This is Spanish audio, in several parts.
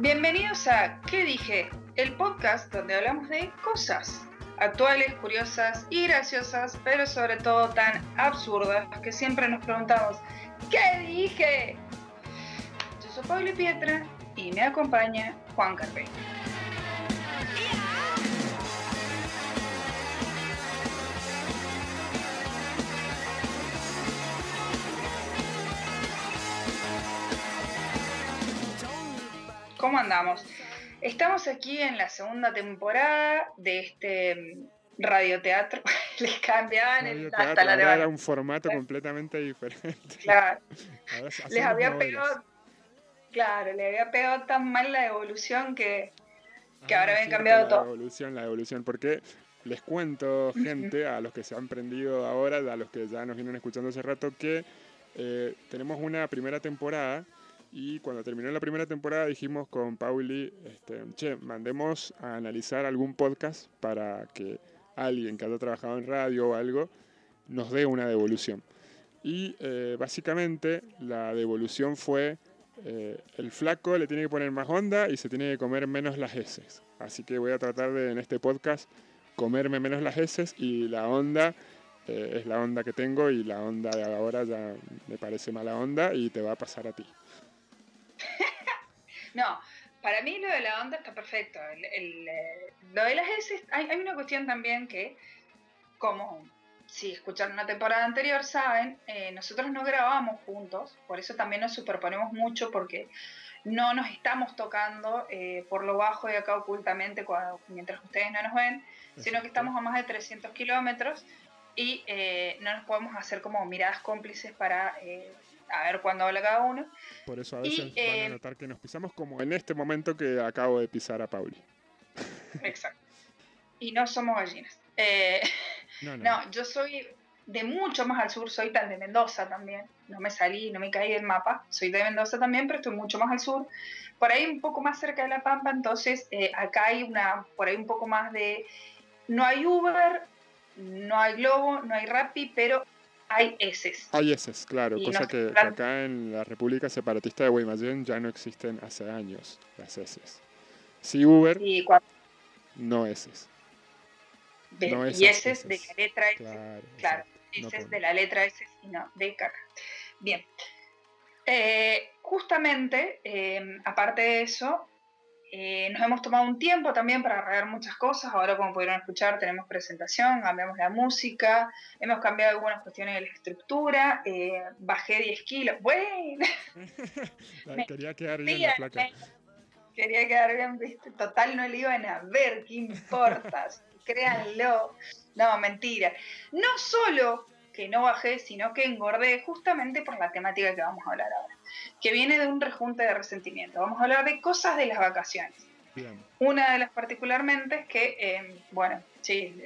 Bienvenidos a ¿Qué dije? El podcast donde hablamos de cosas actuales, curiosas y graciosas, pero sobre todo tan absurdas que siempre nos preguntamos ¿Qué dije? Yo soy Pablo Pietra y me acompaña Juan Carpeño. ¿Cómo andamos? Estamos aquí en la segunda temporada de este mm, radioteatro. Les cambiaban el, hasta la Era un formato completamente diferente. Claro. Les había pegado. Claro, le había pegado tan mal la evolución que, que ahora habían cambiado todo. La evolución, la evolución. Porque les cuento, gente, a los que se han prendido ahora, a los que ya nos vienen escuchando hace rato, que eh, tenemos una primera temporada y cuando terminó la primera temporada dijimos con Pauli, este, che, mandemos a analizar algún podcast para que alguien que haya trabajado en radio o algo nos dé una devolución. Y eh, básicamente la devolución fue, eh, el flaco le tiene que poner más onda y se tiene que comer menos las heces. Así que voy a tratar de en este podcast comerme menos las heces y la onda eh, es la onda que tengo y la onda de ahora ya me parece mala onda y te va a pasar a ti. No, para mí lo de la onda está perfecto. Eh, lo de las S, hay, una cuestión también que, como si escucharon una temporada anterior, saben, eh, nosotros no grabamos juntos, por eso también nos superponemos mucho porque no nos estamos tocando eh, por lo bajo y acá ocultamente mientras ustedes no nos ven, sino que estamos a más de 300 kilómetros y no nos podemos hacer como miradas cómplices para a ver cuándo habla cada uno. Por eso a veces van a eh, notar que nos pisamos como en este momento que acabo de pisar a Pauli. Exacto. Y no somos gallinas. Eh, no, yo soy de mucho más al sur, soy tan de Mendoza también. No me salí, no me caí del mapa. Soy de Mendoza también, pero estoy mucho más al sur. Por ahí un poco más cerca de La Pampa, entonces eh, acá hay una, por ahí un poco más de... No hay Uber, no hay Globo, no hay Rappi, pero hay eses. Hay eses, claro, cosa que acá en la República Separatista de Guaymallén ya no existen hace años las eses. Sí Uber, no eses. no y eses, de la letra S. Claro, claro de la letra S y no de caca. Bien. Eh, justamente, eh, aparte de eso, eh, nos hemos tomado un tiempo también para arreglar muchas cosas. Ahora, como pudieron escuchar, tenemos presentación, cambiamos la música, hemos cambiado algunas cuestiones de la estructura, eh, bajé 10 kilos. Bueno, quería quedar bien la placa. Quería quedar bien, ¿viste? Total, no le iban a ver, ¿qué importa? Créanlo. No, mentira. No solo que no bajé, sino que engordé justamente por la temática que vamos a hablar ahora que viene de un rejunte de resentimiento. Vamos a hablar de cosas de las vacaciones. Una de las particularmente es que, eh, bueno, sí,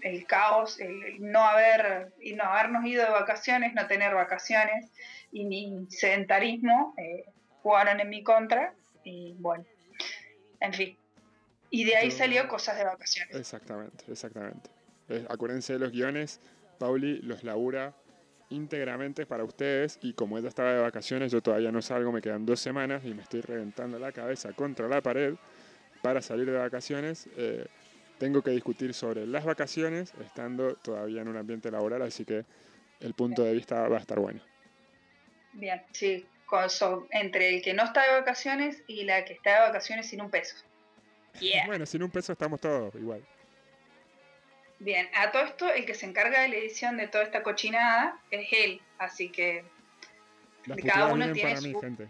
el caos, el no haber y no habernos ido de vacaciones, no tener vacaciones y mi sedentarismo eh, jugaron en mi contra y bueno, en fin. Y de ahí salió cosas de vacaciones. Exactamente, exactamente. Eh, acuérdense de los guiones, Pauli los labura íntegramente para ustedes y como ella estaba de vacaciones, yo todavía no salgo, me quedan dos semanas y me estoy reventando la cabeza contra la pared para salir de vacaciones. Eh, tengo que discutir sobre las vacaciones estando todavía en un ambiente laboral, así que el punto de vista va a estar bueno. Bien, sí, entre el que no está de vacaciones y la que está de vacaciones sin un peso. bueno, sin un peso estamos todos igual. Bien, a todo esto, el que se encarga de la edición de toda esta cochinada es él, así que cada uno tiene su... gente.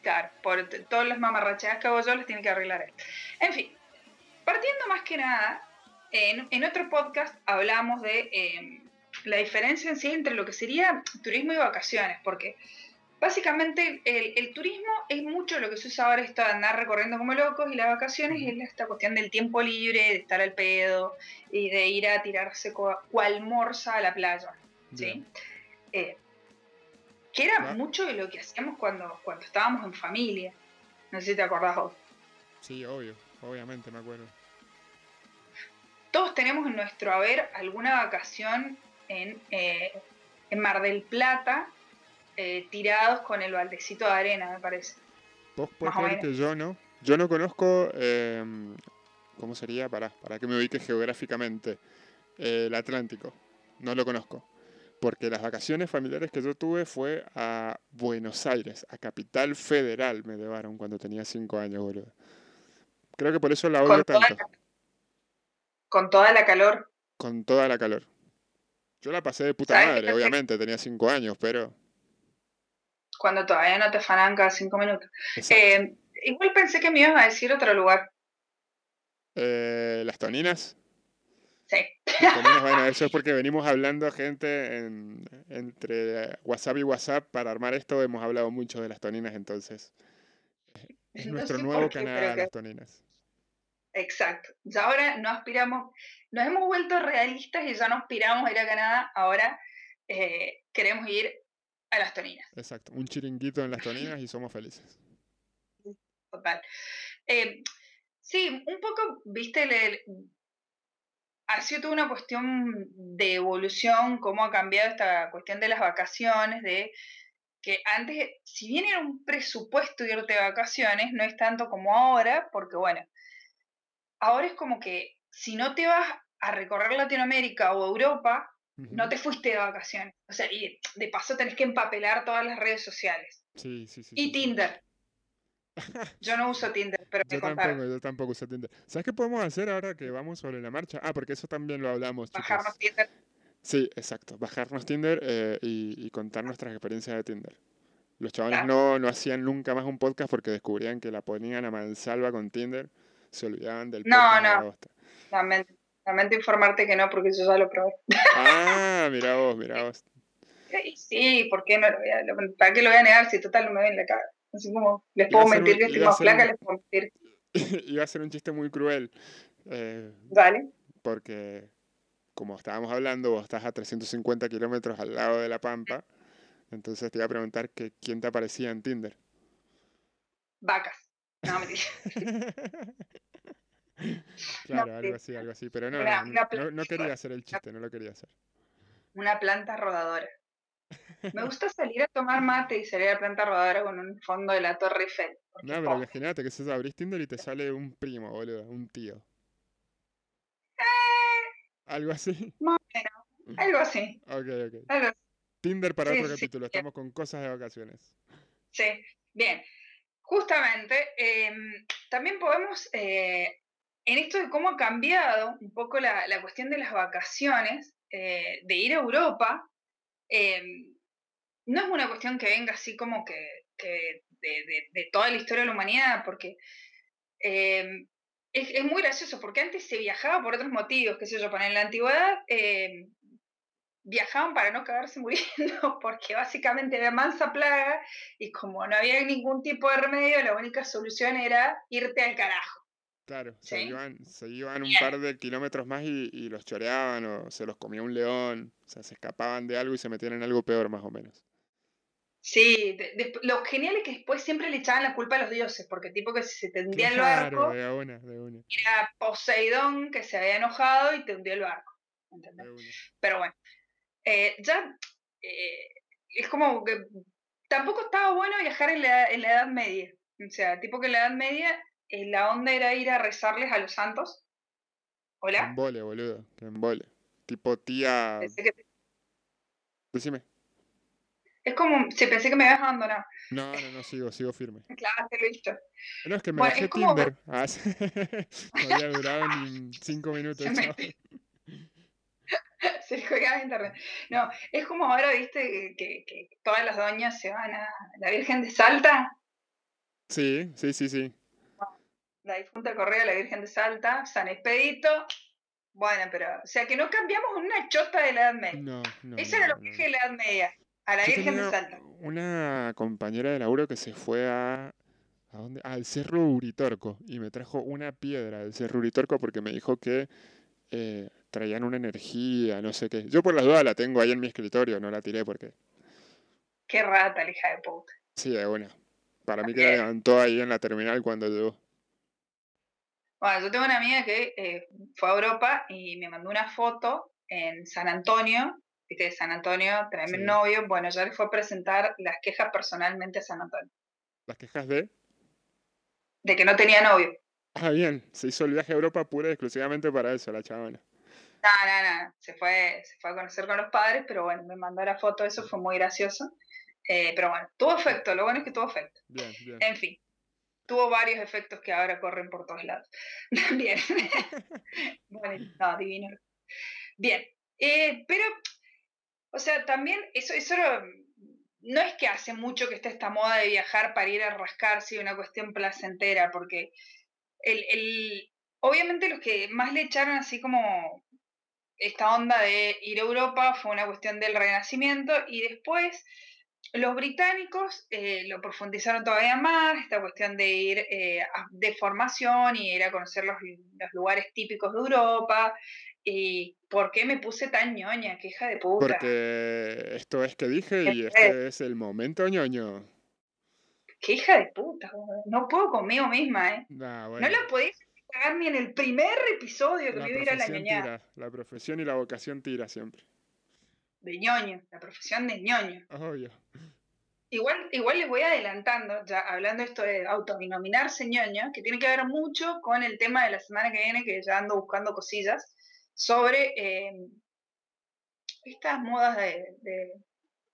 Claro, por todas las mamarrachadas que hago yo las tiene que arreglar él. En fin, partiendo más que nada, en, otro podcast hablamos de em, la diferencia en sí entre lo que sería turismo y vacaciones, porque Básicamente, el, turismo es mucho lo que se usa ahora, esto de andar recorriendo como locos, y las vacaciones es esta cuestión del tiempo libre, de estar al pedo y de ir a tirarse cual morsa a la playa. ¿sí? Eh, que era mucho de lo que hacíamos cuando, cuando estábamos en familia. No sé si te acordás vos. Sí, obvio, obviamente me acuerdo. Todos tenemos en nuestro haber alguna vacación en, eh, en Mar del Plata eh, tirados con el baldecito de arena, me parece. Vos podés creer que yo no. Yo no conozco, em, ¿cómo sería? Para, para que me ubique geográficamente. el Atlántico. No lo conozco. Porque las vacaciones familiares que yo tuve fue a Buenos Aires, a Capital Federal me llevaron cuando tenía cinco años, boludo. Creo que por eso la odio tanto. con toda la calor. Con toda la calor. Yo la pasé de puta madre, obviamente, tenía cinco años, pero cuando todavía no te fanan cada cinco minutos. Eh, igual pensé que me ibas a decir otro lugar. Eh, ¿Las toninas? Sí. bueno, eso es porque venimos hablando gente entre WhatsApp y WhatsApp para armar esto. Hemos hablado mucho de las toninas, entonces. Es nuestro nuevo canal, las toninas. Exacto. Ya ahora no aspiramos, nos hemos vuelto realistas y ya no aspiramos a ir a Canadá. Ahora eh, queremos ir a las toninas. Exacto, un chiringuito en las toninas y somos felices. Total. Eh, sí, un poco, viste, ha sido toda una cuestión de evolución, cómo ha cambiado esta cuestión de las vacaciones, de que antes, si bien era un presupuesto irte de vacaciones, no es tanto como ahora, porque bueno, ahora es como que si no te vas a recorrer Latinoamérica o Europa, no te fuiste de vacaciones. O sea, y de paso tenés que empapelar todas las redes sociales. Sí, sí, sí. Y Tinder. Yo no uso Tinder, pero yo tampoco, yo tampoco uso Tinder. ¿Sabes qué podemos hacer ahora que vamos sobre la marcha? Ah, porque eso también lo hablamos. Bajarnos Tinder. Sí, exacto. Bajarnos Tinder eh, y, contar nuestras experiencias de Tinder. Los chavales no, no hacían nunca más un podcast porque descubrían que la ponían a mansalva con Tinder. Se olvidaban del podcast. No, no. Lamento, informarte que no, porque yo ya lo probé. Ah, mira vos, mira vos. Sí, ¿por qué no lo voy a, ¿Para qué lo voy a negar si total no me ven la cara? Así como, les puedo mentir que estoy más flaca, les puedo mentir. Iba a ser un chiste muy cruel. Eh, vale. Porque, como estábamos hablando, vos estás a 350 kilómetros al lado de la Pampa. Entonces te iba a preguntar que quién te aparecía en Tinder. Vacas. No, mentira. claro, algo así, algo así. Pero no, no, quería hacer el chiste, no lo quería hacer. Una planta rodadora. Me gusta salir a tomar mate y salir a la planta rodadora con un fondo de la Torre Eiffel. No, pero imagínate que se abrís Tinder y te sale un primo, boludo, un tío. Eh, ¿Algo así? Más algo así. Ok, ok. Tinder para otro capítulo, estamos con cosas de vacaciones. Sí, bien. Justamente, em, también podemos eh, en esto de cómo ha cambiado un poco la, cuestión de las vacaciones, eh, de ir a Europa, em, no es una cuestión que venga así como que, de, toda la historia de la humanidad, porque em, es, muy gracioso, porque antes se viajaba por otros motivos, qué sé yo, en la antigüedad em, viajaban para no cagarse muriendo, porque básicamente había mansa plaga y como no había ningún tipo de remedio, la única solución era irte al carajo. Claro, se, iban, se iban un par de kilómetros más y, y, los choreaban o se los comía un león, o sea, se escapaban de algo y se metían en algo peor más o menos. Sí, lo genial es que después siempre le echaban la culpa a los dioses, porque tipo que se te hundía el barco, de una, de una. era Poseidón que se había enojado y te hundió el barco. Pero bueno, eh, ya eh, es como que tampoco estaba bueno viajar en la, en la Edad Media. O sea, tipo que en la Edad Media eh, la onda era ir a rezarles a los santos. ¿Hola? En embole, boludo, que embole. Tipo tía... Decime. Es como si pensé que me habías abandonado. No, no, no, sigo, sigo firme. Claro, te lo he visto. No, es que me bajé Tinder. Ah, no había durado ni cinco minutos. Se juega internet. No, es como ahora, viste, que, que, todas las doñas se van a la Virgen de Salta. Sí, sí, sí, sí la difunta Correa de la Virgen de Salta, San Expedito. Bueno, pero, o sea, que no cambiamos una chota de la Edad Media. No, no. Eso era lo que dije de la Edad Media, a la Virgen de Salta. Una compañera de laburo que se fue a. ¿A dónde? Al Cerro Uritorco y me trajo una piedra del Cerro Uritorco porque me dijo que eh, traían una energía, no sé qué. Yo por las dudas la tengo ahí en mi escritorio, no la tiré porque. Qué rata, la hija de puta. Sí, de una. Para mí que la levantó ahí en la terminal cuando llegó. Bueno, yo tengo una amiga que eh, fue a Europa y me mandó una foto en San Antonio, viste, San Antonio, tremendo novio, bueno, ya le fue a presentar las quejas personalmente a San Antonio. ¿Las quejas de? de que no tenía novio. Ah, bien, se hizo el viaje a Europa pura y exclusivamente para eso, la chavana. No, no, no, se fue, se fue a conocer con los padres, pero bueno, me mandó la foto, eso fue muy gracioso. Eh, pero bueno, tuvo efecto, lo bueno es que tuvo efecto. Bien, bien. En fin, tuvo varios efectos que ahora corren por todos lados. Bien. bueno, no, divino. Bien, eh, pero, o sea, también eso, eso no es que hace mucho que esté esta moda de viajar para ir a rascarse, una cuestión placentera, porque el, el, obviamente los que más le echaron así como esta onda de ir a Europa fue una cuestión del renacimiento y después los británicos eh, lo profundizaron todavía más, esta cuestión de ir eh, de formación y ir a conocer los, los, lugares típicos de Europa. ¿Y por qué me puse tan ñoña? ¡Qué hija de puta! Porque esto es que dije y este es el momento ñoño. ¡Qué hija de puta! No puedo conmigo misma, ¿eh? Nah, bueno. No la podéis cagar ni en el primer episodio que me iba a ir a la ñoña. La profesión y la vocación tira siempre de ñoño, la profesión de ñoño. Obvio. Igual, igual les voy adelantando, ya hablando esto de autodenominarse ñoño, que tiene que ver mucho con el tema de la semana que viene, que ya ando buscando cosillas, sobre eh, estas modas de, de,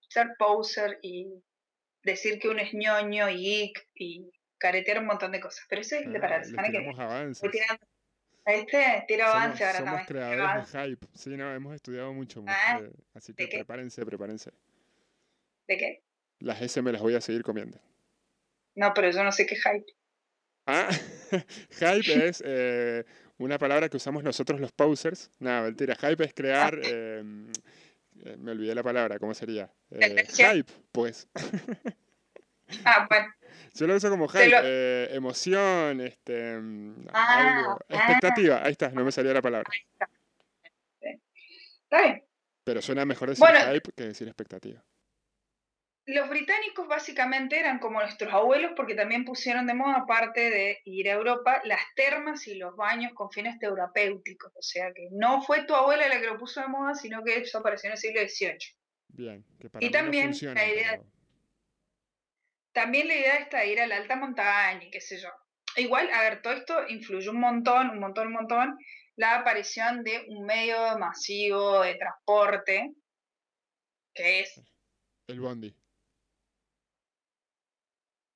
ser poser y decir que uno es ñoño y geek y caretear un montón de cosas. Pero eso es ah, para la semana que viene. Avances. Este tiro avance ahora somos también. creadores de hype. Sí, no, hemos estudiado mucho. Ah, eh, así que prepárense, prepárense. ¿De qué? Las S me las voy a seguir comiendo. No, pero yo no sé qué hype. Ah, hype es eh, una palabra que usamos nosotros los posers. Nada, mentira. Hype es crear. Ah. Eh, me olvidé la palabra, ¿cómo sería? Eh, hype, pues. ah, bueno. Yo lo uso como hype, lo... eh, emoción, este, ah, algo, expectativa. Ahí está, no me salía la palabra. Ahí está. Está bien. Pero suena mejor decir Bueno. hype que decir expectativa. Los británicos básicamente eran como nuestros abuelos porque también pusieron de moda, aparte de ir a Europa, las termas y los baños con fines terapéuticos. O sea que no fue tu abuela la que lo puso de moda, sino que eso apareció en el siglo XVIII. Bien, que para Y no también funciona, la idea- pero- También la idea está de ir a la alta montaña y qué sé yo. Igual, a ver, todo esto influyó un montón, un montón, un montón, la aparición de un medio masivo de transporte, que es, El bondi.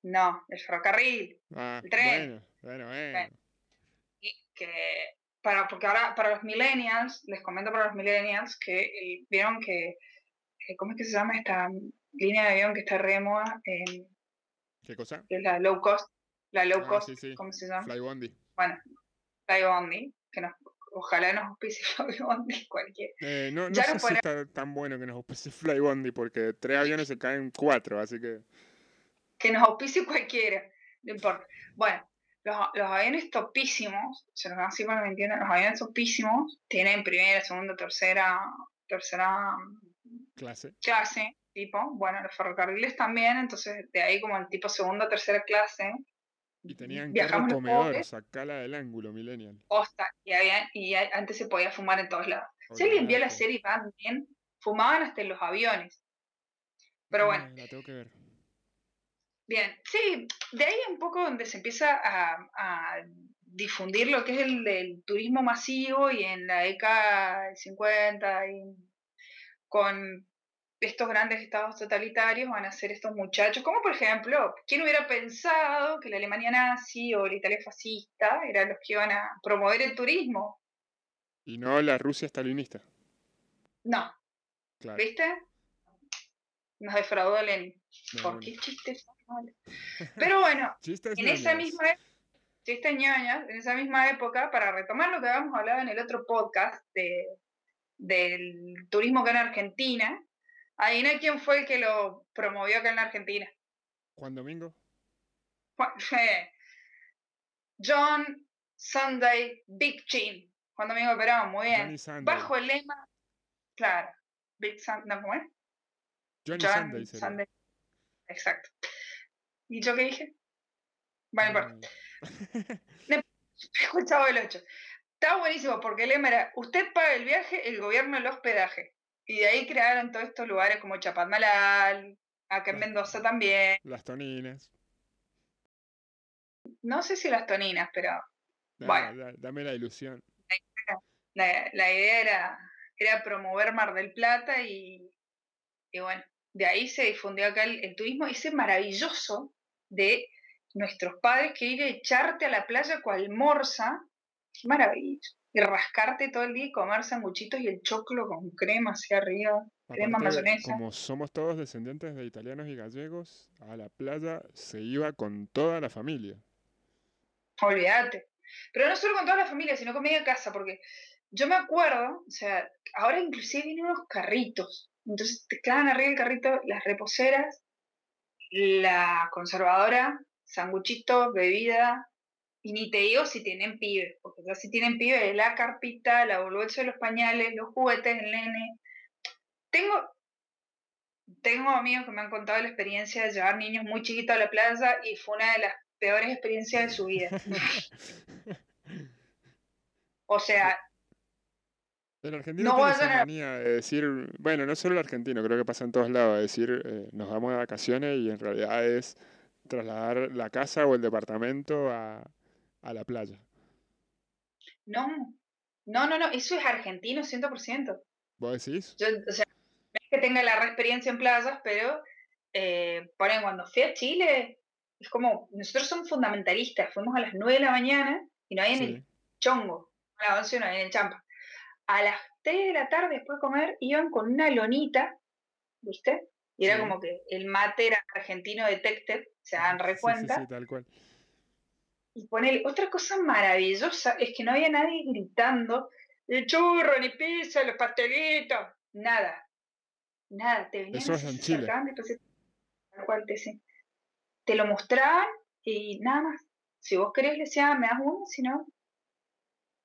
no, el ferrocarril, Ah, El tren. bueno, bueno, bueno. Bueno. y que para porque ahora para los millennials les comento para los millennials que eh, vieron que eh, cómo es que se llama esta línea de avión que está re moda Eh, ¿Qué cosa? que es la low cost la low Ah, cost sí, sí. cómo se llama Fly bondi. bueno Fly Bondi que nos ojalá nos auspicie Fly Bondi cualquiera Eh, no no Ya sé no si podrá- está tan bueno que nos auspicie Fly bondi porque tres aviones se caen cuatro, así que... que nos auspicie cualquiera, no importa. Bueno, los, los aviones topísimos, se los así para que me entiendan, los aviones topísimos tienen primera, segunda, tercera, tercera Clase. clase, tipo, bueno, los ferrocarriles también, entonces de ahí como el tipo segunda, tercera clase, Y tenían carro comedor, pobres, sacala del ángulo, millennial. posta, y, había- y antes se podía fumar en todos lados. Si alguien vio la serie Mad Men, fumaban hasta en los aviones. Pero bueno, Ah, La tengo que ver. Bien, sí, de ahí un poco donde se empieza a, a difundir lo que es el, el turismo masivo y en la década del 50 y con estos grandes estados totalitarios van a ser estos muchachos, como por ejemplo, ¿quién hubiera pensado que la Alemania nazi o la Italia fascista eran los que iban a promover el turismo? Y no la Rusia stalinista. No, Claro. ¿viste? Nos defraudó Lenin. de ¿Por una. qué chistes? Pero bueno, Chistes en esa misma época, chistes en esa misma época, para retomar lo que habíamos hablado en el otro podcast de, del turismo acá en Argentina, adivina quién fue el que lo promovió acá en la Argentina. Juan Domingo. Juan- fue John Sunday Big Chin. Juan Domingo Perón, muy bien. Bajo el lema, claro, Big Sun, no, ¿cómo es? Johnny John Sunday. Exacto. ¿Y yo qué dije? Bueno, no importa. Ah, Escuchaba el 8. Está buenísimo porque el lema era, usted paga el viaje, el gobierno el hospedaje. Y de ahí crearon todos estos lugares como Chapadmalal, acá en Mendoza también. Las toninas. no sé si las toninas, pero bueno. dame la ilusión. La, idea era, era promover Mar del Plata y, y bueno, de ahí se difundió acá el, turismo, ese maravilloso de nuestros padres que ir a echarte a la playa cual morsa, qué maravilloso, y rascarte todo el día y comer sanguchitos y el choclo con crema hacia arriba, crema mayonesa. Como somos todos descendientes de italianos y gallegos, a la playa se iba con toda la familia. Olvídate. Pero no solo con toda la familia, sino con media casa, porque yo me acuerdo, o sea, ahora inclusive vienen unos carritos. Entonces te clavan arriba el carrito las reposeras, la conservadora, sanguchito, bebida, y ni te digo si tienen pibes, porque ya si tienen pibes, la carpita, la bolsa de los pañales, los juguetes, el nene. Tengo, tengo amigos que me han contado la experiencia de llevar niños muy chiquitos a la playa y fue una de las peores experiencias de su vida. o sea, el argentino tiene esa manía de decir, bueno, no solo el argentino, creo que pasa en todos lados, de decir, eh, nos vamos de vacaciones y en realidad es trasladar la casa o el departamento a, la playa. No, no, no, no, eso es argentino 100%. ¿Vos decís? Yo, o sea, no es que tenga la experiencia en playas, pero eh, ponen cuando fui a Chile, es como, nosotros somos fundamentalistas, fuimos a las 9 de la mañana y no hay en el chongo, a las 11 no hay en el champa. A las 3 de la tarde después de comer iban con una lonita, ¿viste? Y era como que el mate era argentino detected, se dan recuenta. Sí, sí, tal cual. Y ponele, otra cosa maravillosa es que no había nadie gritando, el churro, ni pizza, los pastelitos, nada. Nada, te venían Eso es en Chile. cual te, te lo mostraban y nada más. Si vos querés, le decían, me das uno, si no.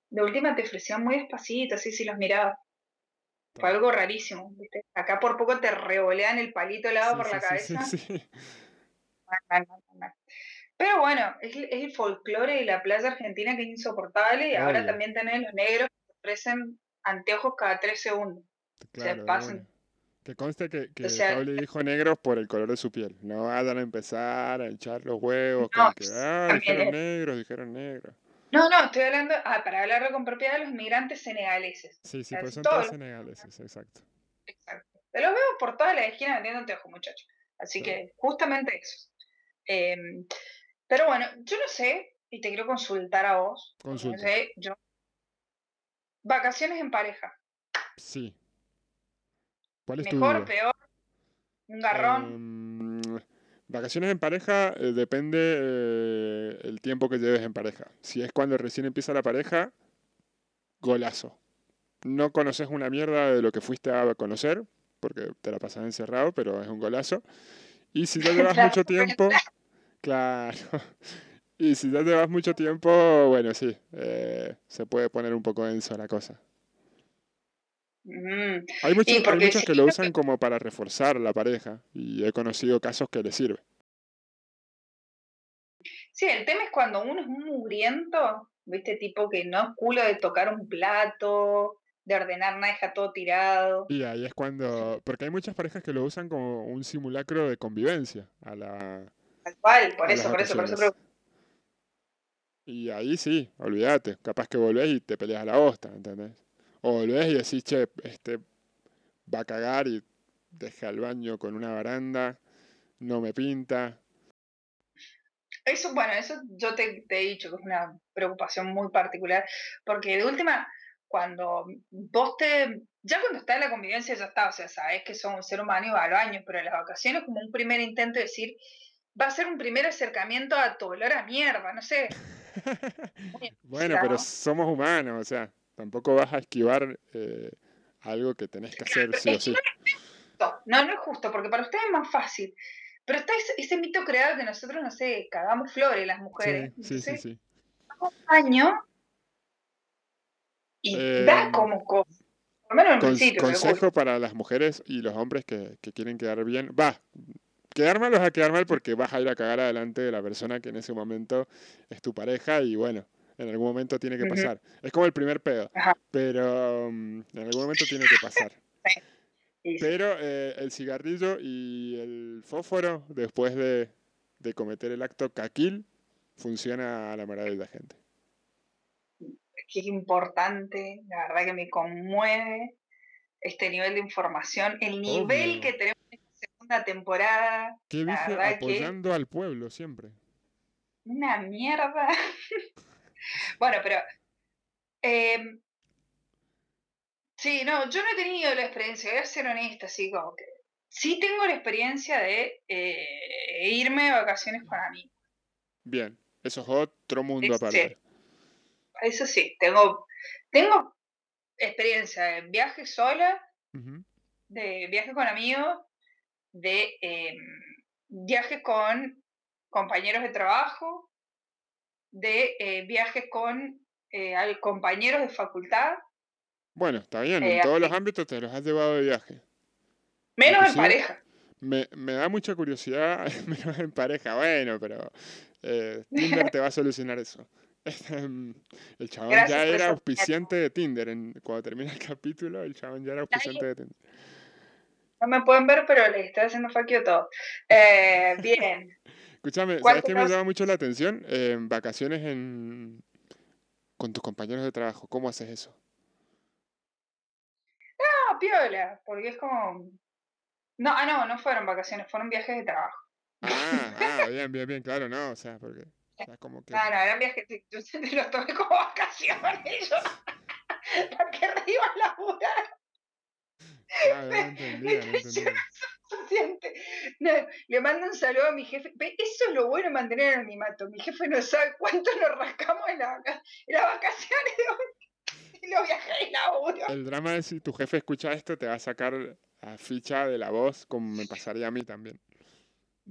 De última te ofrecían muy despacito, así si los mirabas. Fue algo rarísimo, ¿viste? Acá por poco te revolean el palito helado por la cabeza. Pero bueno, es, el folclore de la playa argentina que es insoportable y ahora también tenés los negros que ofrecen anteojos cada tres segundos. Claro, Que conste que, que Pauli dijo negros por el color de su piel. No vayan a empezar a echar los huevos con que, ah, dijeron negros, dijeron negros. No, no, estoy hablando, ah, para hablarlo con propiedad de los migrantes senegaleses. Sí, sí, pues son todos senegaleses, exacto. Exacto. Te los veo por todas las esquinas vendiendo anteojos, muchachos. Así que justamente eso. Em, pero bueno, yo no sé, y te quiero consultar a vos. Consulta. No sé, yo. Vacaciones en pareja. Sí. ¿Cuál es Mejor, peor, un garrón. Em, Vacaciones en pareja eh, depende eh, el tiempo que lleves en pareja. Si es cuando recién empieza la pareja, golazo. No conoces una mierda de lo que fuiste a conocer, porque te la pasas encerrado, pero es un golazo. Y si ya llevas mucho tiempo, claro. Y si ya llevas mucho tiempo, bueno, sí, eh, se puede poner un poco denso la cosa. Mm. Hay, muchos, que lo usan como para reforzar la pareja y he conocido casos que le sirve. Sí, el tema es cuando uno es mugriento, viste, tipo que no es culo de tocar un plato, de ordenar nada, deja todo tirado. Y ahí es cuando, porque hay muchas parejas que lo usan como un simulacro de convivencia a la... Tal cual, por eso, por eso, por eso. Y ahí sí, olvídate, capaz que volvés y te peleas a la hosta, ¿entendés? O volvés y decís, che, este va a cagar y deja el baño con una baranda, no me pinta. Eso, bueno, eso yo te, he dicho que es una preocupación muy particular, porque de última, cuando vos te, ya cuando está en la convivencia ya está, o sea, sabes que son un ser humano y va al baño, pero en las vacaciones como un primer intento de decir, va a ser un primer acercamiento a tu olor a mierda, no sé. bueno, pero somos humanos, o sea. Tampoco vas a esquivar eh, algo que tenés que hacer sí o sí. No, no es justo, porque para ustedes es más fácil. Pero está ese, mito creado que nosotros, no sé, cagamos flores las mujeres. Sí, sí, sí. Un año y da em, como cosa. Por lo menos principio. Consejo para las mujeres y los hombres que, que quieren quedar bien. Va, quedar mal vas a quedar mal porque vas a ir a cagar adelante de la persona que en ese momento es tu pareja y bueno, en algún momento tiene que pasar. Es como el primer pedo, pero mm, en algún momento tiene que pasar. Pero eh, el cigarrillo y el fósforo, después de, cometer el acto caquil, funciona a la maravilla, gente. Qué importante, la verdad que me conmueve este nivel de información, el nivel que tenemos segunda temporada. ¿Qué dije? Apoyando al pueblo siempre. Una mierda. bueno, pero em, Sí, no, yo no he tenido la experiencia, voy a ser honesta, así como que sí tengo la experiencia de eh, irme de vacaciones con amigos. Bien, eso es otro mundo aparte. Eso sí, tengo, tengo experiencia de viaje sola, de viaje con amigos, de eh, viajes con compañeros de trabajo, de eh, viajes con compañeros de facultad bueno, está bien, en eh, todos los ámbitos te los has llevado de viaje. Menos en pareja. Me, da mucha curiosidad, menos en pareja, bueno, pero eh, Tinder te va a solucionar eso. Em, el chabón ya era auspiciante de Tinder. En, cuando termina el capítulo, el chabón ya era auspiciante de Tinder. No me pueden ver, pero le estoy haciendo faquio todo. Eh, bien. Escúchame, ¿sabes qué me llama mucho la atención? vacaciones en... con tus compañeros de trabajo. ¿Cómo haces eso? piola, porque es como... No, ah, no, no fueron vacaciones, fueron viajes de trabajo. Ah, ah bien, bien, bien, claro, no, o sea, porque... O como que... No, no, eran viajes, yo te los tomé como vacaciones, yo... ¿Para qué iba a laburar? Ah, no entendía, no entendía. No, le mando un saludo a mi jefe. Eso es lo bueno de mantener el animato. Mi jefe no sabe cuánto nos rascamos en, la, en las vacaciones de hoy. El drama es si tu jefe escucha esto, te va a sacar la ficha de la voz, como me pasaría a mí también.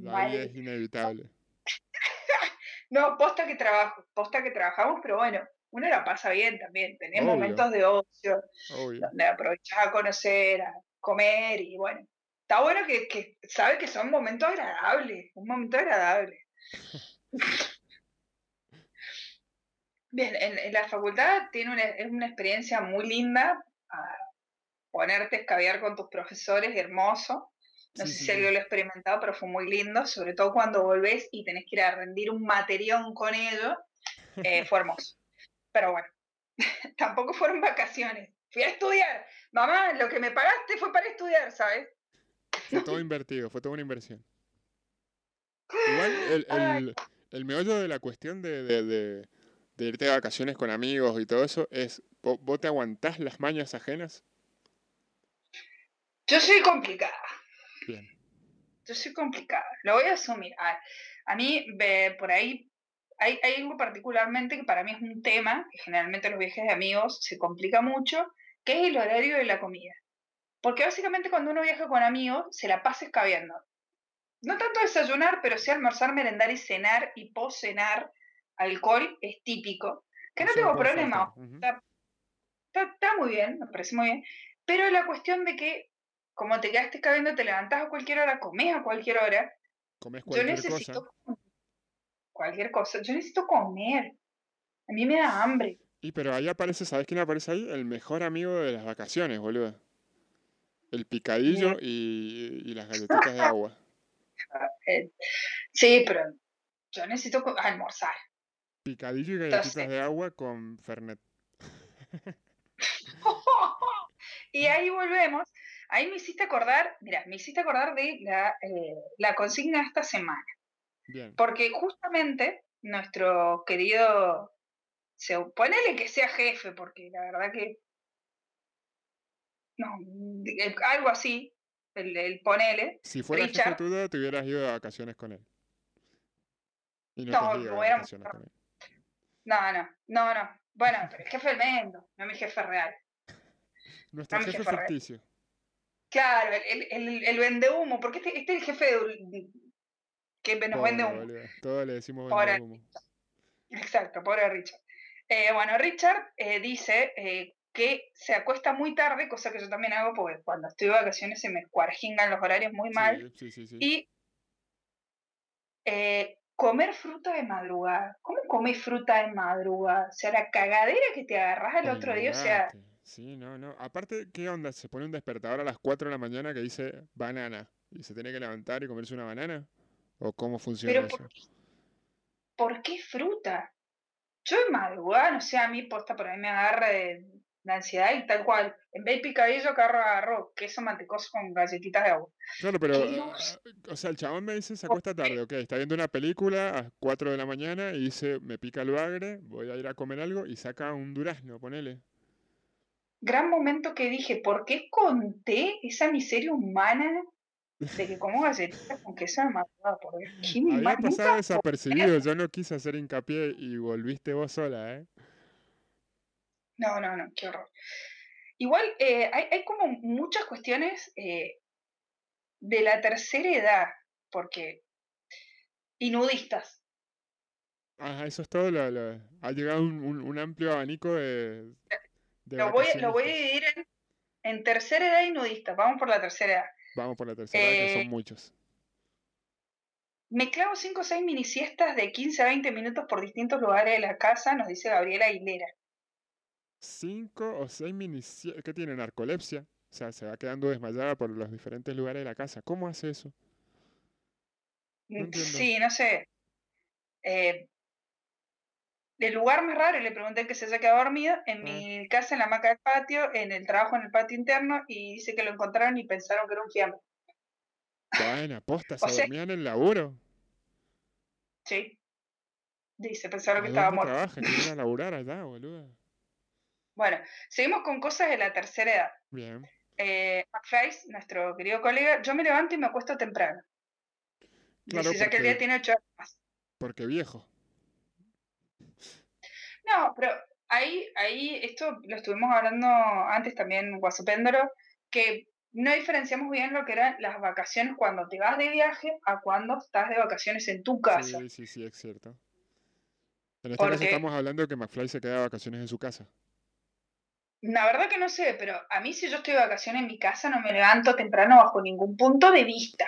Ahí es inevitable. no, posta que trabajo, posta que trabajamos, pero bueno, uno la pasa bien también. Tenemos momentos de ocio, donde aprovechas a conocer, a comer y bueno. Está bueno que, que sabe que son momentos agradables, un momento agradable. Bien, en, la facultad tiene una, es una experiencia muy linda, ponerte a escabiar con tus profesores, hermoso. No sé si alguien lo ha experimentado, pero fue muy lindo, sobre todo cuando volvés y tenés que ir a rendir un materión con ellos, eh, fue hermoso. Pero bueno, tampoco fueron vacaciones. Fui a estudiar. Mamá, lo que me pagaste fue para estudiar, ¿sabes? Fue todo invertido, fue toda una inversión. Igual el, el, el meollo de la cuestión de de irte de vacaciones con amigos y todo eso, es, ¿vos te aguantás las mañas ajenas? Yo soy complicada. Bien. Yo soy complicada, lo voy a asumir. A, mí, por ahí, hay, hay, algo particularmente que para mí es un tema, que generalmente los viajes de amigos se complica mucho, que es el horario de la comida. Porque básicamente cuando uno viaja con amigos, se la pasa escabeando. No tanto desayunar, pero sí almorzar, merendar y cenar y post-cenar alcohol es típico, que no tengo problema, está, muy bien, me parece muy bien, pero la cuestión de que como te quedaste cabiendo, te levantás a cualquier hora, comes a cualquier hora, yo necesito cualquier cosa, yo necesito comer, a mí me da hambre. Y pero ahí aparece, ¿sabes quién aparece ahí? El mejor amigo de las vacaciones, boludo. El picadillo y, y, las galletitas de agua. Sí, pero yo necesito almorzar. Picadillo y galletitas de agua con Fernet. y ahí volvemos. Ahí me hiciste acordar, mira, me hiciste acordar de la, eh, consigna de esta semana. Porque justamente nuestro querido, ponele que sea jefe, porque la verdad que, no, algo así, el, ponele. Si fuera jefe tuyo, te hubieras ido de vacaciones con él. no, no, éramos, no, no, no, no. Bueno, pero el jefe del Mendo, no mi jefe real. Nuestro jefe, ficticio. Claro, el, el, el, vende humo, porque este, este, es el jefe de, que nos vende humo. Todos le decimos vende humo. Exacto, pobre Richard. Eh, bueno, Richard eh, dice eh, que se acuesta muy tarde, cosa que yo también hago porque cuando estoy de vacaciones se me cuarjingan los horarios muy mal. Sí, sí, sí, y comer fruta de madrugada. ¿Cómo comes fruta de madrugada? O sea, la cagadera que te agarras el otro día, o sea... Sí, no, no. Aparte, ¿qué onda? Se pone un despertador a las 4 de la mañana que dice banana y se tiene que levantar y comerse una banana. ¿O cómo funciona eso? ¿por qué fruta? Yo de madrugada, no sé, a mí posta por ahí me agarra de, de ansiedad y tal cual. En vez de picadillo, agarro, agarro queso mantecoso con galletitas de agua. Claro, pero, ¿Qué no? ah, o sea, el chabón me dice, se ¿Por acuesta tarde, ok, está viendo una película a 4 de la mañana y dice, me pica el bagre, voy a ir a comer algo y saca un durazno, ponele. Gran momento que dije, ¿por qué conté esa miseria humana de que como galletitas con queso madrugada? Por Dios, qué Había pasado desapercibido, yo no quise hacer hincapié y volviste vos sola, ¿eh? No, no, no, qué horror. Igual eh, hay, hay como muchas cuestiones eh, de la tercera edad, porque, y nudistas. Ajá, eso es todo, lo, lo- ha llegado un, un- un amplio abanico de, de Lo voy, lo voy a dividir en, en tercera edad y nudistas. Vamos por la tercera edad. Vamos por la tercera, que son Eh, muchos. me clavo 5 o 6 mini siestas de 15 a 20 minutos por distintos lugares de la casa, nos dice Gabriela Aguilera. Cinco o seis mini... ¿Qué tiene? Narcolepsia. O sea, se va quedando desmayada por los diferentes lugares de la casa. ¿Cómo hace eso? No Mm. Sí, no sé. Eh, el lugar más raro, y le pregunté que se haya quedado dormida, en mi casa, en la hamaca del patio, en el trabajo en el patio interno, y dice que lo encontraron y pensaron que era un fiambre. bueno, posta, O se sea, dormía en el laburo. sí, dice, pensaron ¿A que estaba muerto. trabaja? ¿Quién ir a laburar allá, boluda? Bueno, seguimos con cosas de la tercera edad. Bien. Eh, McFly, nuestro querido colega, yo me levanto y me acuesto temprano. Claro, Dice ya que el día porque, tiene ocho horas más. porque viejo. No, pero ahí, ahí, esto lo estuvimos hablando antes también, Guasopéndolo, que no diferenciamos bien lo que eran las vacaciones cuando te vas de viaje a cuando estás de vacaciones en tu casa. Sí, sí, sí, es cierto. En este caso Porque estamos hablando de que McFly se queda de vacaciones en su casa. la verdad que no sé, pero a mí si yo estoy de vacaciones en mi casa no me levanto temprano bajo ningún punto de vista.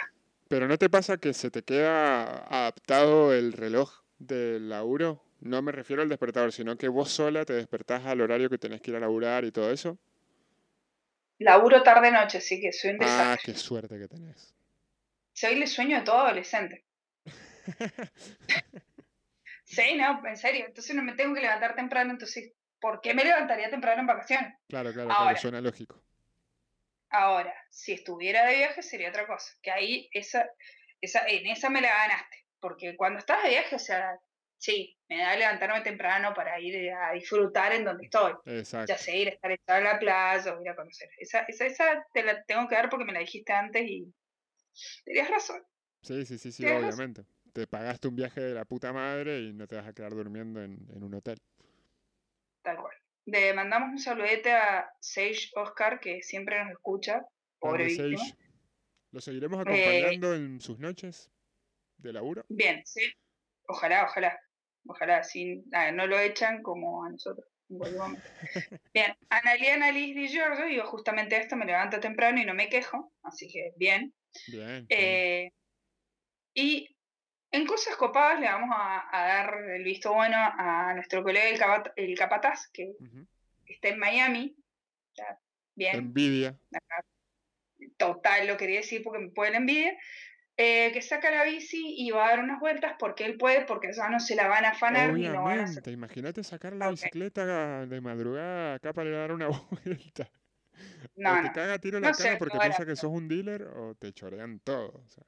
Pero ¿no te pasa que se te queda adaptado el reloj del laburo? No me refiero al despertador, sino que vos sola te despertás al horario que tenés que ir a laburar y todo eso. Laburo tarde-noche, así que soy un Ah, desastre. qué suerte que tenés. Soy el sueño de todo adolescente. Sí, no, en serio. Entonces no me tengo que levantar temprano, entonces, ¿por qué me levantaría temprano en vacaciones? Claro, claro, claro, Ahora, suena lógico. ahora, si estuviera de viaje sería otra cosa. Que ahí, esa, esa, en esa me la ganaste. Porque cuando estás de viaje, o sea, sí, me da levantarme temprano para ir a disfrutar en donde estoy. Ya Exacto. sé, ir a estar echado en la playa o ir a conocer. Esa, esa, esa te la tengo que dar porque me la dijiste antes y tenías razón. Sí, sí, sí, sí, razón. obviamente. Te pagaste un viaje de la puta madre y no te vas a quedar durmiendo en, en un hotel. Tal cual. Le mandamos un saludete a Sage Oscar, que siempre nos escucha. Pobre. Sage. ¿Lo seguiremos Eh, acompañando en sus noches de laburo? bien, sí. Ojalá, ojalá. Ojalá, sin, no lo echan como a nosotros. Bien, Analiana Liz Di Giorgio, digo justamente esto, me levanto temprano y no me quejo, así que bien. Bien, bien. Eh, y en cosas copadas le vamos a, a dar el visto bueno a nuestro colega el, el Capataz, que está en Miami. Ya, bien, Envidia. total lo quería decir porque me puede la envidia. Eh, que saca la bici y va a dar unas vueltas porque él puede, porque ya no se la van a afanar ni lo van a hacer. Obviamente, imagínate sacar la bicicleta de madrugada acá para dar una vuelta. No, o te no, caga tiro en la no sé, cara porque piensa que sos un dealer o te chorean todo. o sea.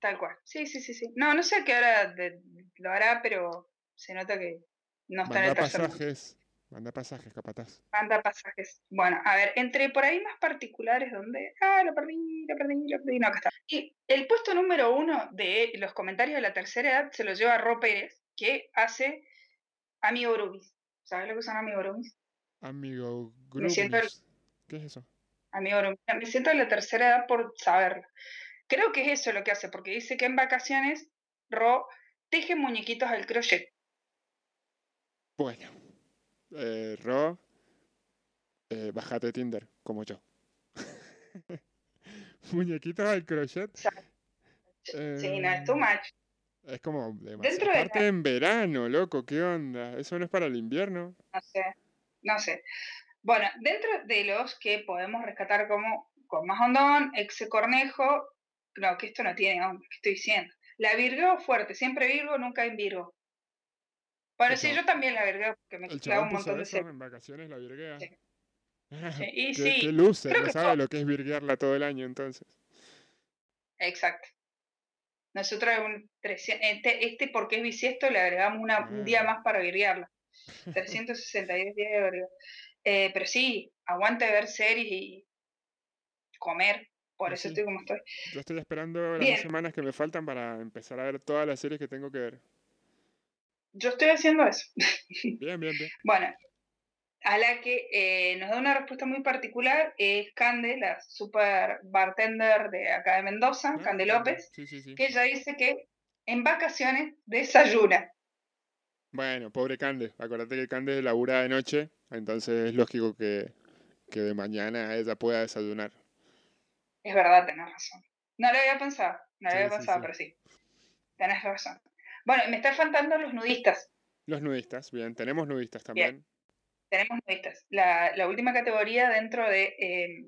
tal cual. Sí, sí, sí, sí. No, no sé a qué hora de- lo hará, pero se nota que no está en el tercer pasajes, manda pasajes, capataz. Manda pasajes. Bueno, a ver, entre por ahí más particulares, donde. Ah, lo perdí, lo perdí, lo perdí. No, acá está. Y el puesto número uno de los comentarios de la tercera edad se lo lleva Ro Pérez, que hace Amigo Grubis. ¿Sabes lo que son Amigo Grubis? Amigo siento Grubis. ¿Qué es eso? Amigo Grubis. Me siento de la tercera edad por saberlo. Creo que es eso lo que hace, porque dice que en vacaciones Ro teje muñequitos al crochet. Bueno, eh, Ro, eh, bájate Tinder, como yo. Muñequitos al crochet. Sí, no, es too eh, much. Es como. Dentro de en verano, loco, ¿qué onda? Eso no es para el invierno. No sé, no sé. Bueno, dentro de los que podemos rescatar como con más hondón, ex cornejo, no, que esto no tiene ¿qué estoy diciendo? La Virgo fuerte, siempre Virgo, nunca en Virgo. Bueno, sí, yo también la vergué porque me chabón un montón de eso series. en vacaciones, la virguea. Sí. Sí, y qué, sí, qué creo no que sabe lo que es virguearla todo el año entonces. Exacto. Nosotros un 300 este, este porque es bisiesto le agregamos una, un día más para virguearla. 362 días de virgueo. Eh, pero sí, aguante ver series y comer. Por eso estoy como estoy. Yo estoy esperando las Bien. dos semanas que me faltan para empezar a ver todas las series que tengo que ver. Yo estoy haciendo eso. Bien, bien, bien. Bueno, a la que eh, nos da una respuesta muy particular es Cande, la super bartender de acá de Mendoza, Ah, Cande López, Sí, sí, sí. que ella dice que en vacaciones desayuna. Bueno, pobre Cande. Acordate que Cande labura de noche, entonces es lógico que, que de mañana ella pueda desayunar. Es verdad, tenés razón. No lo había pensado, no lo había pensado, pero sí. Tenés razón. Bueno, me están faltando los nudistas. Los nudistas, bien. Tenemos nudistas también. Tenemos nudistas. La, la última categoría dentro de eh,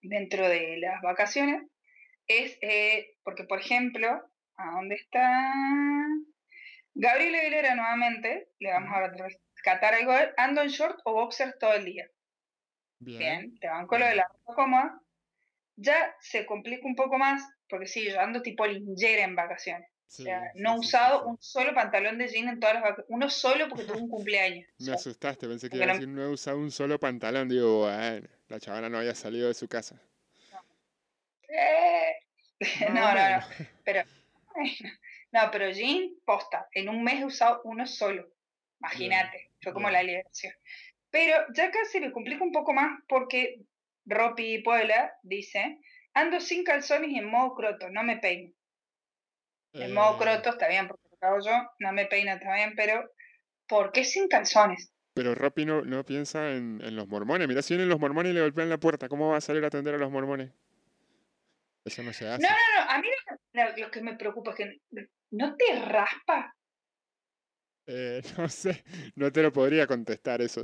dentro de las vacaciones es eh, porque, por ejemplo, ¿a dónde está? Gabriel Aguilera nuevamente, le vamos a rescatar algo, ando en short o boxers todo el día. Bien. Bien, te van con lo de la ropa cómoda. Ya se complica un poco más, porque sí, yo ando tipo linjera en vacaciones. Sí, o sea, sí, no he sí, usado sí. un solo pantalón de jean en todas las vacaciones. Uno solo porque tuve un cumpleaños. O Me sea, asustaste, pensé que iba a decir no he usado un solo pantalón. Digo, bueno, la chavana no había salido de su casa. eh, no, no, no. Pero, no, pero jean, posta. En un mes he usado uno solo. Imagínate. Fue como la liberación. Pero ya se me complica un poco más porque Ropi Puebla dice: Ando sin calzones y en modo croto, no me peino. En modo Eh, croto está bien, porque lo hago yo, no me peino está bien, pero ¿por qué sin calzones? Pero Ropi no, no piensa en, en los mormones. Mirá, si vienen los mormones y le golpean la puerta, ¿cómo va a salir a atender a los mormones? Eso no se hace. No, no, no, a mí lo que, lo- lo que me preocupa es que no te raspa. Eh, no sé, no te lo podría contestar eso.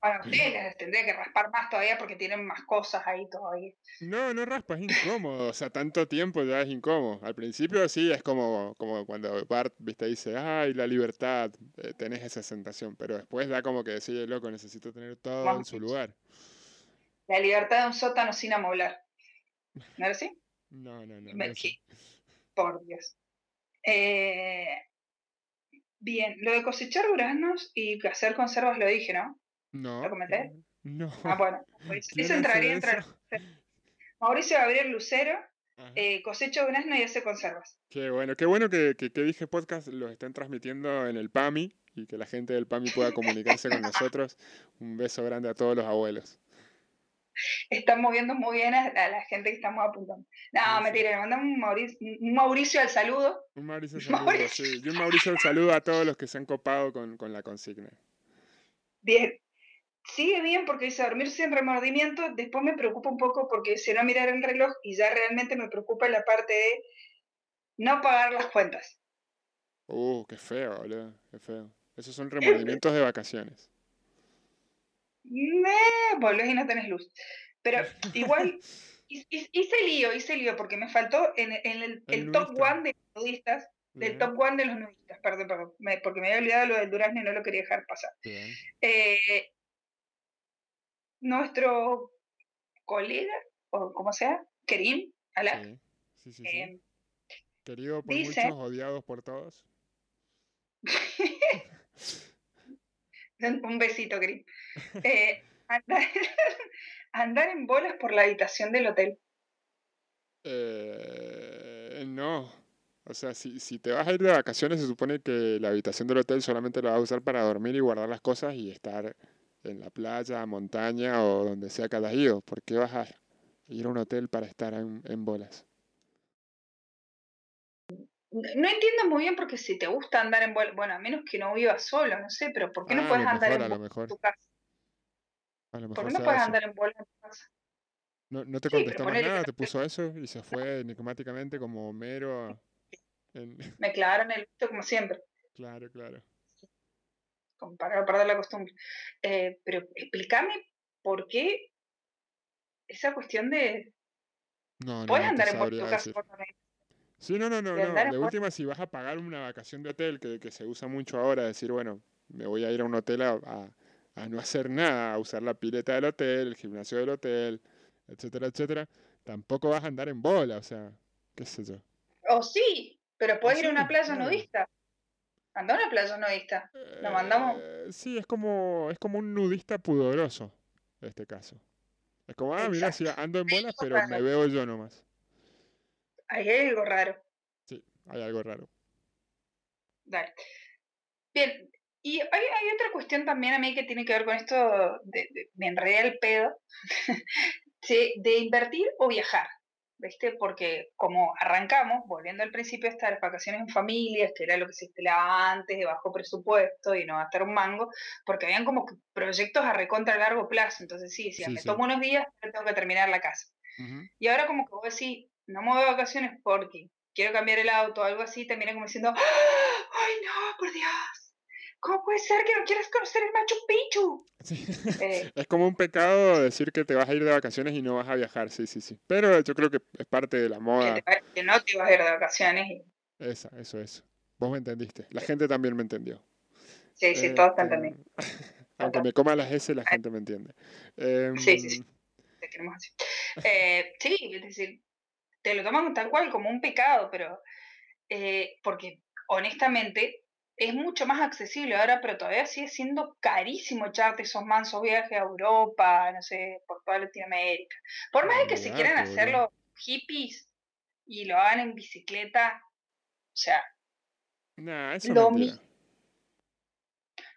Bueno, ustedes les tendría que raspar más todavía porque tienen más cosas ahí todavía. No, no raspa, es incómodo. O sea, tanto tiempo ya es incómodo. Al principio sí, es como, como cuando Bart, viste, dice, ay, la libertad, eh, tenés esa sensación. Pero después da como que decide, loco, necesito tener todo en su lugar. La libertad de un sótano sin amoblar. ¿No era así? No, no, no. Por Dios. Eh, bien, lo de cosechar duraznos y hacer conservas lo dije, ¿no? No. ¿Lo comenté? No. Ah, bueno, pues ¿Quién eso entraría entre eso? Mauricio Gabriel Lucero, eh, cosecha durazno y hace conservas. Qué bueno, qué bueno que, que, que dije podcast los estén transmitiendo en el PAMI y que la gente del PAMI pueda comunicarse con nosotros. Un beso grande a todos los abuelos. Están moviendo muy bien a, a la gente que estamos apuntando. No, Sí, mentira, le mandamos un Mauricio, un Mauricio al saludo. Un Mauricio saludo, Mauricio. sí. Y un Mauricio saludo a todos los que se han copado con, con la consigna. Bien. Sigue bien porque dice dormir sin remordimiento. Después me preocupa un poco porque si no mirar el reloj y ya realmente me preocupa la parte de no pagar las cuentas. Uh, qué feo, boludo. Qué feo. Esos son remordimientos de vacaciones. Me volvés y no tenés luz. Pero igual hi- hi- hice lío, hice lío porque me faltó en, en el, El el top one de los nudistas, del Bien, top one de los nudistas, perdón, perdón, me- porque me había olvidado lo del durazno y no lo quería dejar pasar. bien. Eh, nuestro colega, o como sea, Kerim, Alak, Sí, sí, sí. sí. eh, Querido por dice- muchos, odiados por todos. un besito, Kerim. Eh, andar, andar en bolas por la habitación del hotel. Eh, no. O sea, si, si te vas a ir de vacaciones, se supone que la habitación del hotel solamente la vas a usar para dormir y guardar las cosas y estar en la playa, montaña o donde sea que hayas ido. ¿Por qué vas a ir a un hotel para estar en, en bolas? No entiendo muy bien porque si te gusta andar en bolas, bueno, a menos que no vivas solo, no sé, pero ¿por qué Ah, no a puedes andar mejor, en bolas en tu casa? A lo ¿Por mejor qué no puedes eso. andar en bolas en tu casa? No, no te Sí, contestó más nada, te puso eso y se fue enigmáticamente como mero. en- Me clavaron el visto como siempre, Claro, claro. Como para perder la costumbre. Eh, pero explícame por qué esa cuestión de No, no, puedes no andar en sabría tu casa por la? Sí, no, no, no, no. De última, si vas a pagar una vacación de hotel, que, que se usa mucho ahora, decir, bueno, me voy a ir a un hotel a, a, no hacer nada, a usar la pileta del hotel, el gimnasio del hotel, etcétera, etcétera, tampoco vas a andar en bola, o sea, qué sé yo. O sí, pero puedes ir a una playa nudista. Anda a una playa nudista. Lo mandamos. Eh, sí, es como, es como un nudista pudoroso, en este caso. Es como, ah, mira, sí, ando en bolas, pero me veo yo nomás. Ahí hay algo raro. Sí, hay algo raro. Dale. Bien, y hay, hay, otra cuestión también a mí que tiene que ver con esto de, de me enredé el pedo, de invertir o viajar. ¿Viste? Porque como arrancamos, volviendo al principio, estas vacaciones en familias, que era lo que se estelaba antes, de bajo presupuesto y no va a estar un mango, porque habían como proyectos a recontra a largo plazo. Entonces, sí, si me tomo unos días, tengo que terminar la casa. Y ahora, como que vos decís, no me voy de vacaciones porque quiero cambiar el auto o algo así, terminé como diciendo, ¡Ah! ¡ay no, por Dios! ¿Cómo puede ser que no quieras conocer el Machu Picchu? Eh, es como un pecado decir que te vas a ir de vacaciones y no vas a viajar, sí, sí, sí. Pero yo creo que es parte de la moda. Que, no te vas a ir de vacaciones. Esa, eso, eso. Vos me entendiste. La gente también me entendió. Sí, sí, todos te entendieron. Aunque me coma las S, la gente me entiende. sí, sí, sí. Te queremos así. Eh, sí, es decir, te lo toman tal cual como un pecado, pero eh, porque honestamente es mucho más accesible ahora, pero todavía sigue siendo carísimo echarte esos mansos viajes a Europa, no sé, por toda Latinoamérica. Por más de que se quieran hacerlo hippies y lo hagan en bicicleta, o sea, nah, eso lo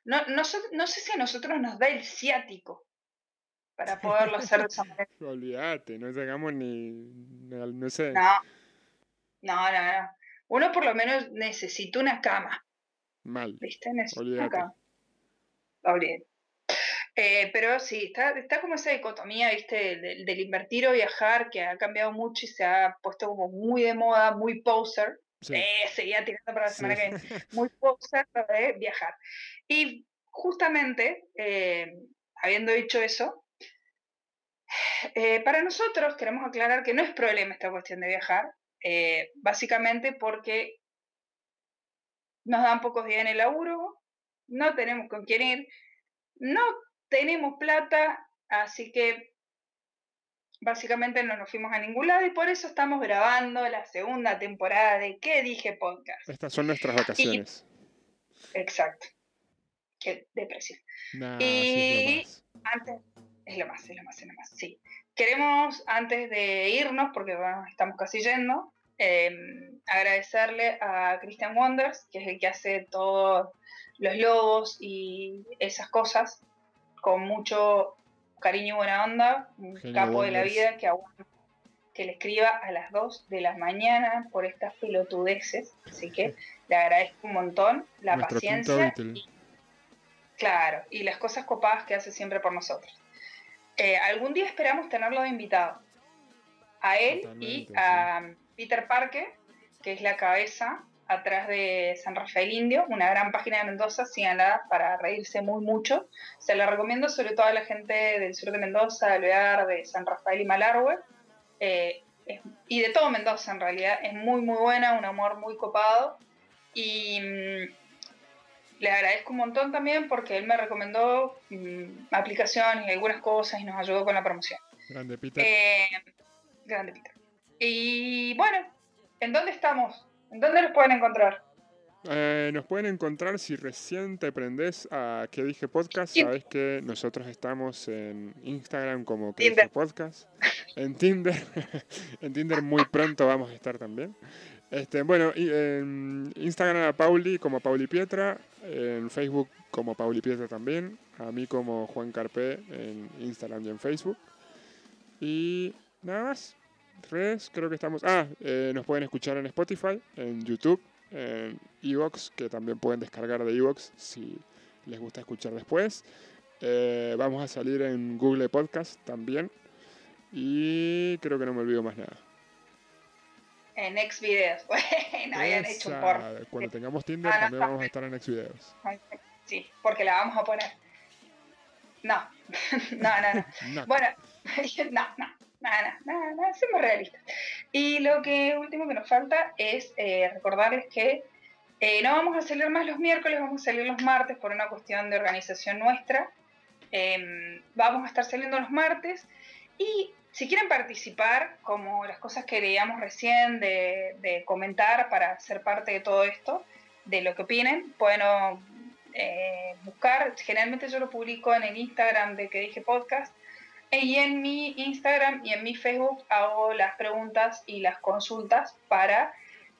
no, no, no, sé si a nosotros nos da el ciático para poderlo hacer de esa manera. Olvídate, no llegamos ni, no sé. No, no, no, no. Uno por lo menos necesita una cama. Mal. ¿Viste? En eso. Acá. Eh, pero sí, está, está como esa dicotomía, ¿viste? Del, invertir o viajar, que ha cambiado mucho y se ha puesto como muy de moda, muy poser. Eh, seguía tirando para la semana que viene. Muy poser de viajar. Y justamente, eh, habiendo dicho eso, para nosotros queremos aclarar que no es problema esta cuestión de viajar, básicamente porque nos dan pocos días en el laburo, no tenemos con quién ir, no tenemos plata, así que básicamente no nos fuimos a ningún lado y por eso estamos grabando la segunda temporada de ¿Qué dije podcast? Estas son nuestras vacaciones. exacto. Qué depresión. y es antes, es lo más, es lo más, es lo más, sí. Queremos, antes de irnos, porque estamos casi yendo, Em, agradecerle a Christian Wonders, que es el que hace todos los logos y esas cosas con mucho cariño y buena onda, un capo de la vida que que le escriba a las 2 de la mañana por estas pelotudeces, así que le agradezco un montón la paciencia y, claro, y las cosas copadas que hace siempre por nosotros. Eh, algún día esperamos tenerlo de invitado, a él y a Peter Parque, que es la cabeza atrás de San Rafael Indio, una gran página de Mendoza, síganla para reírse muy mucho. Se la recomiendo sobre todo a la gente del sur de Mendoza, de Alvear, de San Rafael y Malargüe. Eh, y de todo Mendoza en realidad. Es muy muy buena, un amor muy copado. Y mm, le agradezco un montón también porque él me recomendó mm, aplicaciones y algunas cosas y nos ayudó con la promoción. Grande Peter. Eh, grande Peter. Y bueno, ¿en dónde estamos? ¿En dónde nos pueden encontrar? Eh, nos pueden encontrar si recién te aprendes a que dije podcast. Sabes que nosotros estamos en Instagram como que dije podcast. En Tinder. en Tinder muy pronto vamos a estar también. Este, bueno, en Instagram a Pauli como Pauli Pietra. En Facebook como Pauli Pietra también. A mí como Juan Carpe en Instagram y en Facebook. Y nada más redes, creo que estamos. Ah, eh, nos pueden escuchar en Spotify, en YouTube, en Evox, que también pueden descargar de Evox si les gusta escuchar después. Eh, vamos a salir en Google Podcast también. Y creo que no me olvido más nada. En Xvideos. Bueno, habían hecho un por. Cuando tengamos Tinder también vamos a estar en Xvideos. Sí, porque la vamos a poner. No, no, no, no. Bueno, no, no. Nada, nada, nada, somos realistas. Y lo que último que nos falta es eh, recordarles que eh, no vamos a salir más los miércoles, vamos a salir los martes por una cuestión de organización nuestra. Em, vamos a estar saliendo los martes y si quieren participar, como las cosas que leíamos recién, de, comentar para ser parte de todo esto, de lo que opinen, pueden eh, buscar. Generalmente yo lo publico en el Instagram de que dije podcast. Y en mi Instagram y en mi Facebook hago las preguntas y las consultas para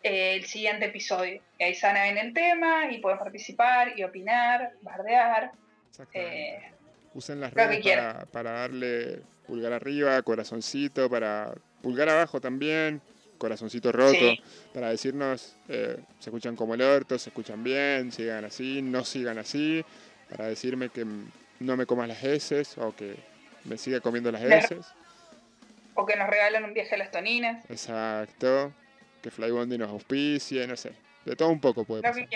eh, el siguiente episodio. Y ahí saben el tema y pueden participar y opinar, bardear. Eh, Usen las redes para, para darle pulgar arriba, corazoncito, para pulgar abajo también, corazoncito roto, para decirnos, eh, se escuchan como el orto, se escuchan bien, sigan así, no sigan así, para decirme que no me comas las heces o que me siga comiendo las heces. O que nos regalen un viaje a las toninas. Exacto, que Flybondi nos auspicie, no sé, de todo un poco puede pasar.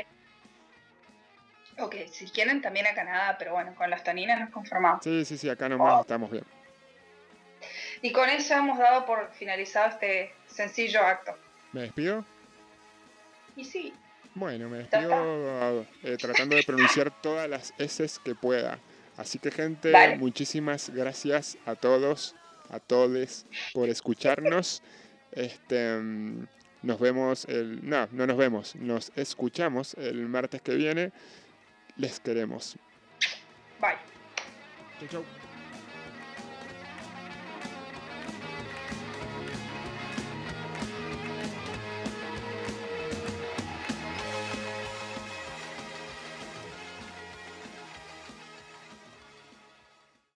Ok, si quieren también a Canadá, pero bueno, con las toninas nos conformamos. Sí, sí, sí, acá nomás oh. estamos bien. Y con eso hemos dado por finalizado este sencillo acto. ¿Me despido? Y sí. Bueno, me despido eh, tratando de pronunciar todas las S que pueda. Así que gente, muchísimas gracias a todos, a todos por escucharnos. Este, mm, nos vemos el... No, no nos vemos, nos escuchamos el martes que viene. Les queremos. Bye. Chau, chau.